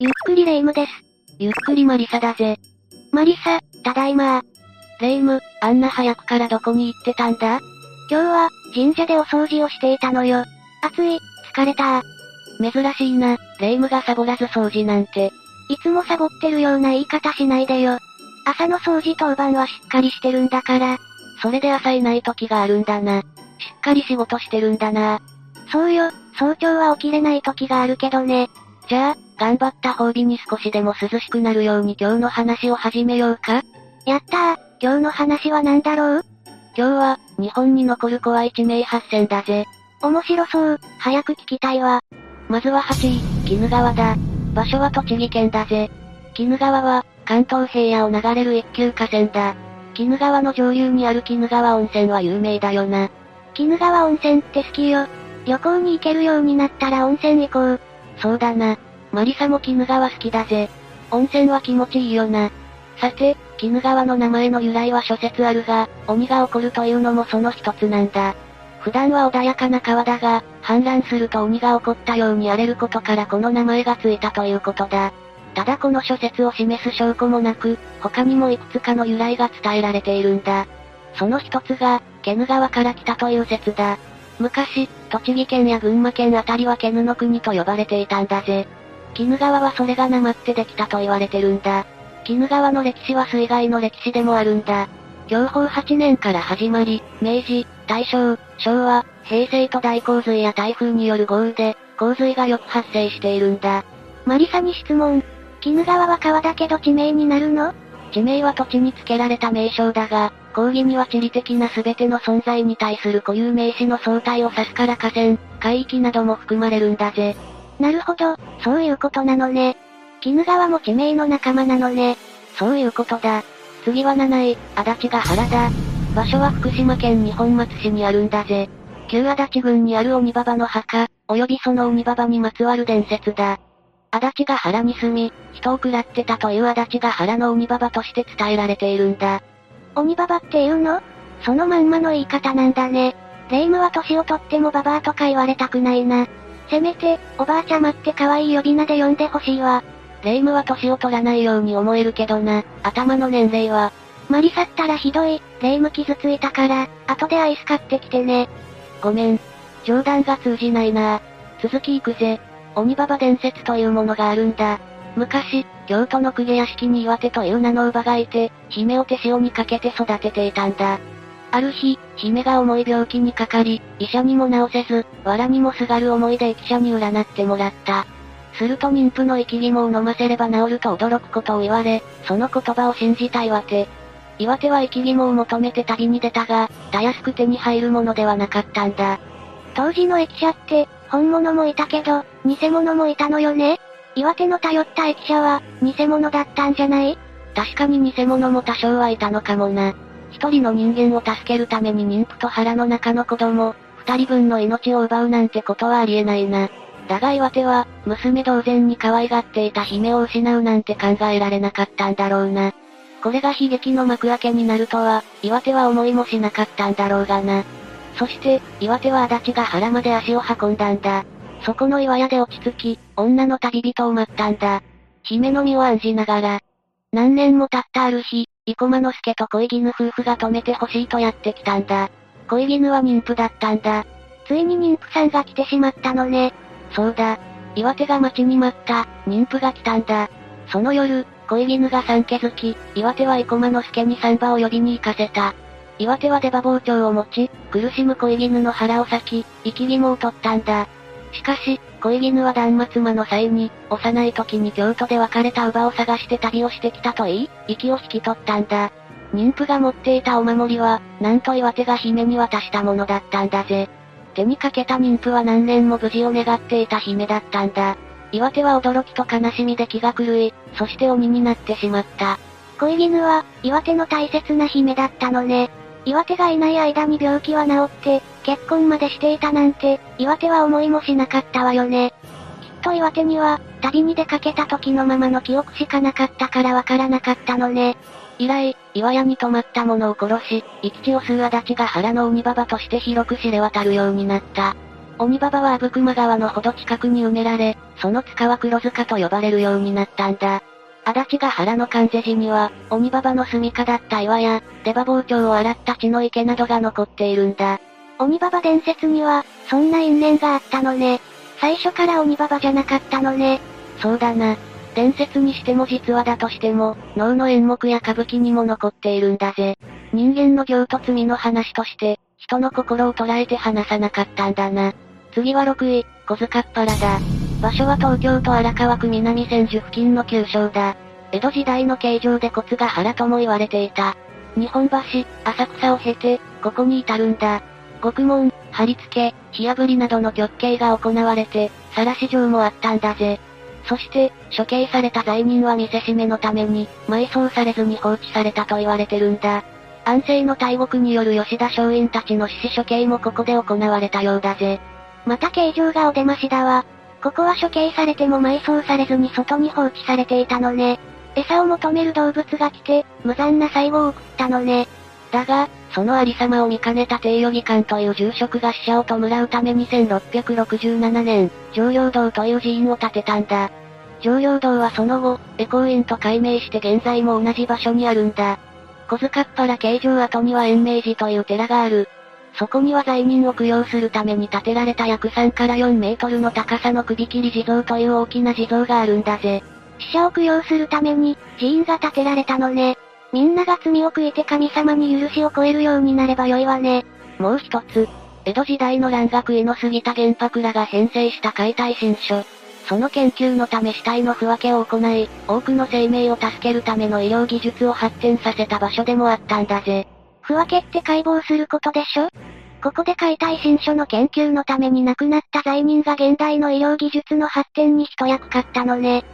ゆっくりレ夢ムです。ゆっくりマリサだぜ。マリサ、ただいまレ夢ム、あんな早くからどこに行ってたんだ？今日は、神社でお掃除をしていたのよ。暑い、疲れた珍しいな、レ夢ムがサボらず掃除なんて。いつもサボってるような言い方しないでよ。朝の掃除当番はしっかりしてるんだから。それで朝いない時があるんだな。しっかり仕事してるんだな。そうよ、早朝は起きれない時があるけどね。じゃあ、頑張った褒美に少しでも涼しくなるように今日の話を始めようかやったー、今日の話は何だろう？今日は、日本に残る怖い地名8選だぜ。面白そう、早く聞きたいわ。まずは8位、鬼怒川だ。場所は栃木県だぜ。鬼怒川は、関東平野を流れる一級河川だ。鬼怒川の上流にある鬼怒川温泉は有名だよな。鬼怒川温泉って好きよ。旅行に行けるようになったら温泉行こう。そうだな。マリサも鬼怒川好きだぜ。温泉は気持ちいいよな。さて、鬼怒川の名前の由来は諸説あるが、鬼が起こるというのもその一つなんだ。普段は穏やかな川だが、氾濫すると鬼が起こったように荒れることからこの名前がついたということだ。ただこの諸説を示す証拠もなく、他にもいくつかの由来が伝えられているんだ。その一つが、ケヌ川から来たという説だ。昔、栃木県や群馬県あたりはケヌの国と呼ばれていたんだぜ。鬼怒川はそれがなまってできたと言われてるんだ。鬼怒川の歴史は水害の歴史でもあるんだ。享保8年から始まり、明治、大正、昭和、平成と大洪水や台風による豪雨で、洪水がよく発生しているんだ。マリサに質問。鬼怒川は川だけど地名になるの？地名は土地に付けられた名称だが、講義には地理的な全ての存在に対する固有名詞の相対を指すから河川、海域なども含まれるんだぜ。なるほど、そういうことなのね。鬼怒川も地名の仲間なのね。そういうことだ。次は7位、足立が原だ。場所は福島県二本松市にあるんだぜ。旧足立郡にある鬼ババの墓、及びその鬼ババにまつわる伝説だ。足立が原に住み、人を食らってたという足立が原の鬼ババとして伝えられているんだ。鬼ババっていうの？そのまんまの言い方なんだね。霊夢は年をとってもババアとか言われたくないな。せめて、おばあちゃまって可愛い呼び名で呼んでほしいわ。霊夢は年を取らないように思えるけどな、頭の年齢は。マリサったらひどい、霊夢傷ついたから、後でアイス買ってきてね。ごめん。冗談が通じないな続き行くぜ。鬼ババ伝説というものがあるんだ。昔、京都の公家屋敷に岩手という名の乳母がいて、姫を手塩にかけて育てていたんだ。ある日、姫が重い病気にかかり、医者にも治せず、藁にもすがる思いで医者に占ってもらった。すると妊婦の生き肝を飲ませれば治ると驚くことを言われ、その言葉を信じた岩手。岩手は生き肝を求めて旅に出たが、たやすく手に入るものではなかったんだ。当時の駅舎って、本物もいたけど、偽物もいたのよね？岩手の頼った駅舎は、偽物だったんじゃない？確かに偽物も多少はいたのかもな。一人の人間を助けるために妊婦と腹の中の子供、二人分の命を奪うなんてことはありえないな。だが岩手は、娘同然に可愛がっていた姫を失うなんて考えられなかったんだろうな。これが悲劇の幕開けになるとは、岩手は思いもしなかったんだろうがな。そして、岩手は足立が腹まで足を運んだんだ。そこの岩屋で落ち着き、女の旅人を待ったんだ。姫の身を案じながら。何年も経ったある日、生駒之助と恋絹夫婦が止めてほしいとやってきたんだ。恋絹は妊婦だったんだ。ついに妊婦さんが来てしまったのね。そうだ。岩手が待ちに待った、妊婦が来たんだ。その夜、恋絹が産気づき、岩手は生駒之助に産婆を呼びに行かせた。岩手は出刃包丁を持ち、苦しむ恋絹の腹を裂き、生き肝を取ったんだ。しかし、恋絹は断末魔の際に、幼い時に京都で別れた乳母を探して旅をしてきたと言い、息を引き取ったんだ。妊婦が持っていたお守りは、なんと岩手が姫に渡したものだったんだぜ。手にかけた妊婦は何年も無事を願っていた姫だったんだ。岩手は驚きと悲しみで気が狂い、そして鬼になってしまった。恋絹は、岩手の大切な姫だったのね。岩手がいない間に病気は治って、結婚までしていたなんて、岩手は思いもしなかったわよね。きっと岩手には、旅に出かけた時のままの記憶しかなかったからわからなかったのね。以来、岩屋に泊まった者を殺し、生き血を吸う足立が腹の鬼ババとして広く知れ渡るようになった。鬼ババは阿武隈川のほど近くに埋められ、その塚は黒塚と呼ばれるようになったんだ。足立が原の関税時には、鬼ババの住処だった岩や、出刃包丁を洗った血の池などが残っているんだ。鬼ババ伝説には、そんな因縁があったのね。最初から鬼ババじゃなかったのね。そうだな。伝説にしても実話だとしても、能の演目や歌舞伎にも残っているんだぜ。人間の行と罪の話として、人の心を捉えて話さなかったんだな。次は6位、小塚っ腹だ。場所は東京都荒川区南千住付近の旧称だ。江戸時代の形状で骨が原とも言われていた。日本橋、浅草を経て、ここに至るんだ。獄門、貼り付け、火炙りなどの極刑が行われて、晒し状もあったんだぜ。そして、処刑された罪人は見せしめのために、埋葬されずに放置されたと言われてるんだ。安政の大獄による吉田松陰たちの死死処刑もここで行われたようだぜ。また形状がお出ましだわ。ここは処刑されても埋葬されずに外に放置されていたのね。餌を求める動物が来て、無残な最後を送ったのね。だが、そのありさまを見かねた帝予義官という住職が死者を弔うために1667年、上陽堂という寺院を建てたんだ。上陽堂はその後、エコー院と改名して現在も同じ場所にあるんだ。小塚っ原形状跡には延命寺という寺がある。そこには罪人を供養するために建てられた約3から4メートルの高さの首切り地蔵という大きな地蔵があるんだぜ。死者を供養するために、寺院が建てられたのね。みんなが罪を悔いて神様に許しを超えるようになればよいわね。もう一つ。江戸時代の蘭学医の杉田玄白らが編成した解体新書。その研究のため死体の不分けを行い、多くの生命を助けるための医療技術を発展させた場所でもあったんだぜ。不分けって解剖することでしょ？ここで解体新書の研究のために亡くなった罪人が現代の医療技術の発展に一役買ったのね。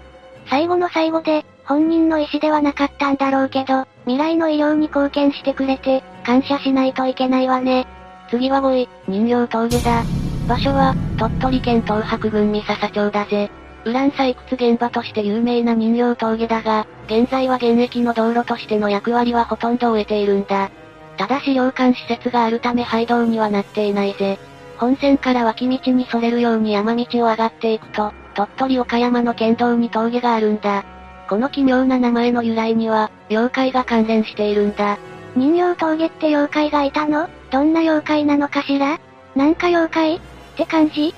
最後の最後で、本人の意思ではなかったんだろうけど、未来の医療に貢献してくれて、感謝しないといけないわね。次は5位、人形峠だ。場所は、鳥取県東白郡三笹町だぜ。ウラン採掘現場として有名な人形峠だが、現在は現役の道路としての役割はほとんど終えているんだ。ただし量管施設があるため廃道にはなっていないぜ。本線から脇道にそれるように山道を上がっていくと、鳥取岡山の県道に峠があるんだ。この奇妙な名前の由来には、妖怪が関連しているんだ。人形峠って妖怪がいたの？どんな妖怪なのかしら？なんか妖怪って感じ？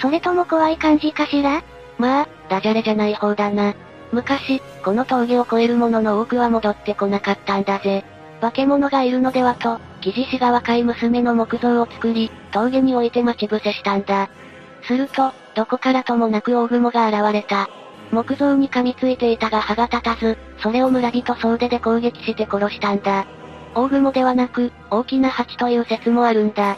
それとも怖い感じかしら？まあ、ダジャレじゃない方だな。昔、この峠を越える者の多くは戻ってこなかったんだぜ。化け物がいるのではと、木地氏が若い娘の木像を作り、峠に置いて待ち伏せしたんだ。すると、どこからともなく大雲が現れた。木造に噛みついていたが歯が立たず、それを村人総出で攻撃して殺したんだ。大雲ではなく、大きな蜂という説もあるんだ。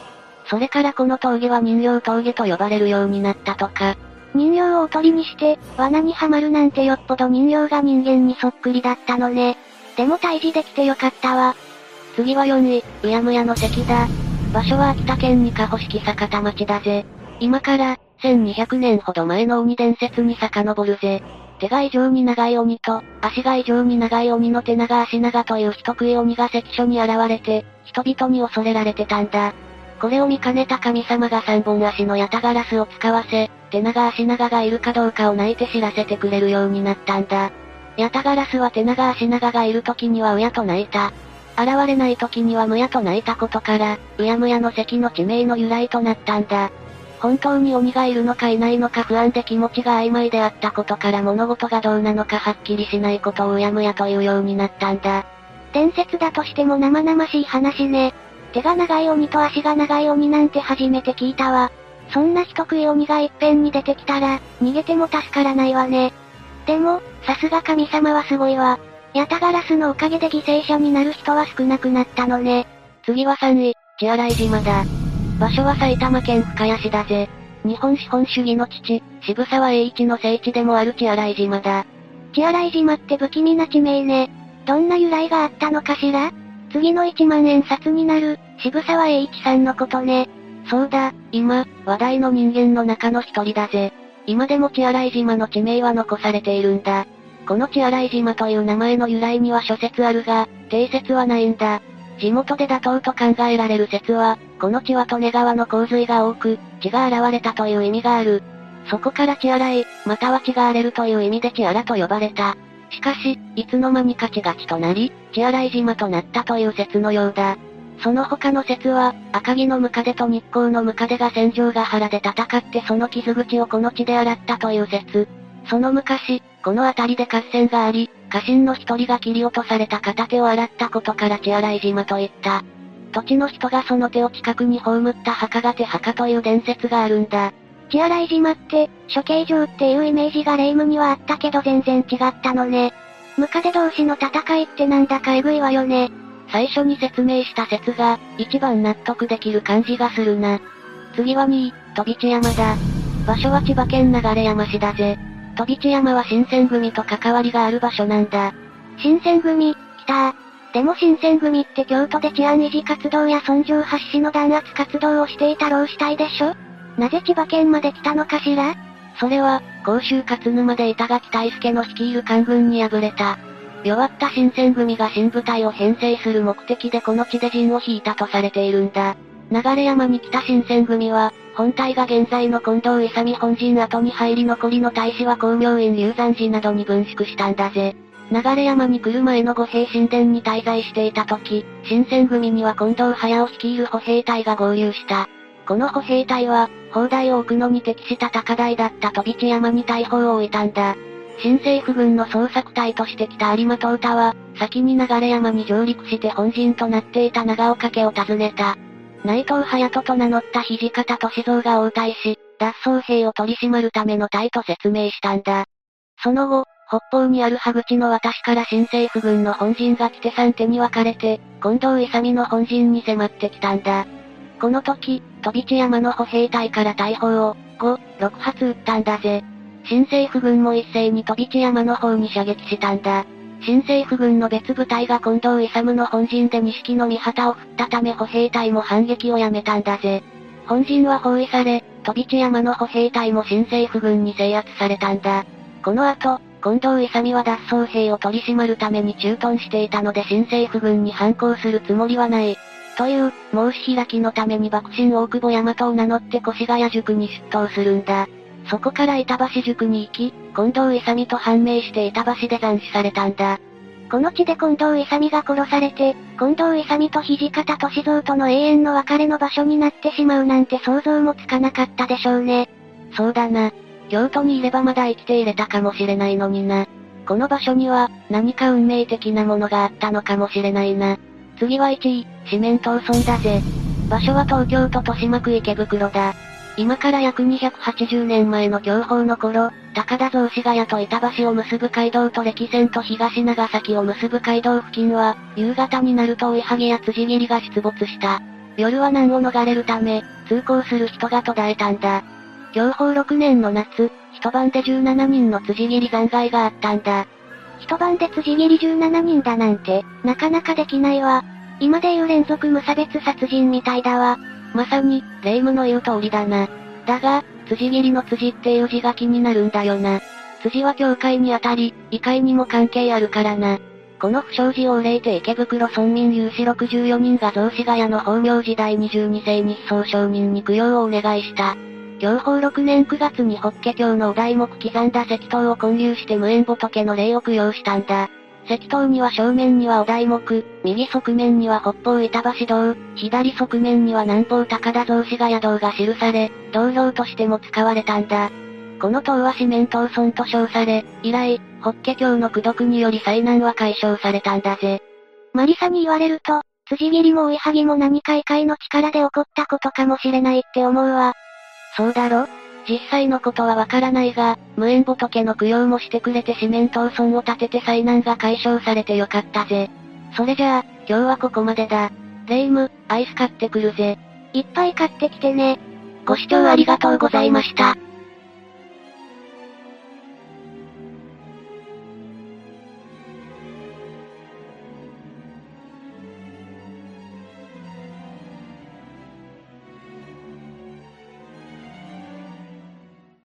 それからこの峠は人形峠と呼ばれるようになったとか。人形をおとりにして、罠にはまるなんてよっぽど人形が人間にそっくりだったのね。でも退治できてよかったわ。次は4位、うやむやの関だ。場所は秋田県に加保式坂田町だぜ。今から、1200年ほど前の鬼伝説に遡るぜ。手が異常に長い鬼と、足が異常に長い鬼の手長足長という人食い鬼が関所に現れて、人々に恐れられてたんだ。これを見かねた神様が三本足のヤタガラスを使わせ、手長足長がいるかどうかを泣いて知らせてくれるようになったんだ。ヤタガラスは手長足長がいる時には親と泣いた。現れない時にはむやと泣いたことから、うやむやの関の地名の由来となったんだ。本当に鬼がいるのかいないのか不安で気持ちが曖昧であったことから物事がどうなのかはっきりしないことをうやむやというようになったんだ。伝説だとしても生々しい話ね。手が長い鬼と足が長い鬼なんて初めて聞いたわ。そんな人食い鬼がいっぺんに出てきたら、逃げても助からないわね。でも、さすが神様はすごいわ。ヤタガラスのおかげで犠牲者になる人は少なくなったのね。次は3位、血洗島だ。場所は埼玉県深谷市だぜ。日本資本主義の父、渋沢栄一の聖地でもある血洗島だ。血洗島って不気味な地名ね。どんな由来があったのかしら？次の1万円札になる、渋沢栄一さんのことね。そうだ、今、話題の人間の中の一人だぜ。今でも血洗島の地名は残されているんだ。この血洗島という名前の由来には諸説あるが、定説はないんだ。地元で妥当と考えられる説は、この血は利根川の洪水が多く、血が現れたという意味がある。そこから血洗い、または血が荒れるという意味で血荒と呼ばれた。しかし、いつの間にか血が血となり、血洗い島となったという説のようだ。その他の説は、赤城のムカデと日光のムカデが戦場が原で戦ってその傷口をこの地で洗ったという説。その昔、この辺りで合戦があり、家臣の一人が切り落とされた片手を洗ったことから血洗い島と言った。土地の人がその手を近くに葬った墓が手墓という伝説があるんだ。血洗い島って、処刑場っていうイメージが霊夢にはあったけど全然違ったのね。ムカデ同士の戦いってなんだかエグいわよね。最初に説明した説が、一番納得できる感じがするな。次は2位、飛び地山だ。場所は千葉県流山市だぜ。飛び地山は新選組と関わりがある場所なんだ。新選組、来たでも新選組って京都で治安維持活動や尊上発しの弾圧活動をしていた老死体でしょ？なぜ千葉県まで来たのかしら？それは、甲州勝沼で板垣大輔の率いる官軍に敗れた。弱った新選組が新部隊を編成する目的でこの地で陣を引いたとされているんだ。流山に来た新選組は、本体が現在の近藤勇本陣跡に入り残りの大使は光明院龍山寺などに分縮したんだぜ。流山に来る前の五兵神殿に滞在していた時、新選組には近藤隼を率いる歩兵隊が合流した。この歩兵隊は、砲台を置くのに適した高台だった飛び地山に大砲を置いたんだ。新政府軍の捜索隊として来た有馬東太は、先に流山に上陸して本陣となっていた長岡家を訪ねた。内藤隼人と名乗った土方歳三が応対し、脱走兵を取り締まるための隊と説明したんだ。その後、北方にある羽口の私から新政府軍の本陣が来て3手に分かれて、近藤勇の本陣に迫ってきたんだ。この時、飛び地山の歩兵隊から大砲を、5、6発撃ったんだぜ。新政府軍も一斉に飛び地山の方に射撃したんだ。新政府軍の別部隊が近藤勇の本陣で錦の御旗を振ったため歩兵隊も反撃をやめたんだぜ。本陣は包囲され、飛び地山の歩兵隊も新政府軍に制圧されたんだ。この後、近藤勇は脱走兵を取り締まるために駐屯していたので新政府軍に反抗するつもりはない。という、申し開きのために幕臣大久保大和を名乗って越谷塾に出頭するんだ。そこから板橋塾に行き、近藤勇と判明して板橋で斬首されたんだ。この地で近藤勇が殺されて、近藤勇と土方歳三との永遠の別れの場所になってしまうなんて想像もつかなかったでしょうね。そうだな。京都にいればまだ生きていれたかもしれないのにな。この場所には、何か運命的なものがあったのかもしれないな。次は1位、四面闘村だぜ。場所は東京都豊島区池袋だ。今から約280年前の享保の頃、高田雑司ヶ谷と板橋を結ぶ街道と歴線と東長崎を結ぶ街道付近は、夕方になると追いはぎや辻切りが出没した。夜は難を逃れるため、通行する人が途絶えたんだ。享保6年の夏、一晩で17人の辻切り残骸があったんだ。一晩で辻切り17人だなんて、なかなかできないわ。今でいう連続無差別殺人みたいだわ。まさに、霊夢の言う通りだな。だが、辻切りの辻っていう字が気になるんだよな。辻は教会にあたり、異界にも関係あるからな。この不祥事を憂いて池袋村民有志64人が雑司ヶ谷の法名時代22世日総承認に供養をお願いした。享保6年9月に法華経のお題目刻んだ石塔を建立して無縁仏の霊を供養したんだ。石塔には正面にはお題目、右側面には北方板橋道、左側面には南方高田雑司ヶ谷道が記され、道標としても使われたんだ。この塔は四面塔村と称され、以来、法華経の功読により災難は解消されたんだぜ。マリサに言われると、辻切りも追いはぎも何か異界の力で起こったことかもしれないって思うわ。そうだろ？実際のことはわからないが、無縁仏の供養もしてくれて四面闘村を立てて災難が解消されてよかったぜ。それじゃあ、今日はここまでだ。レイム、アイス買ってくるぜ。いっぱい買ってきてね。ご視聴ありがとうございました。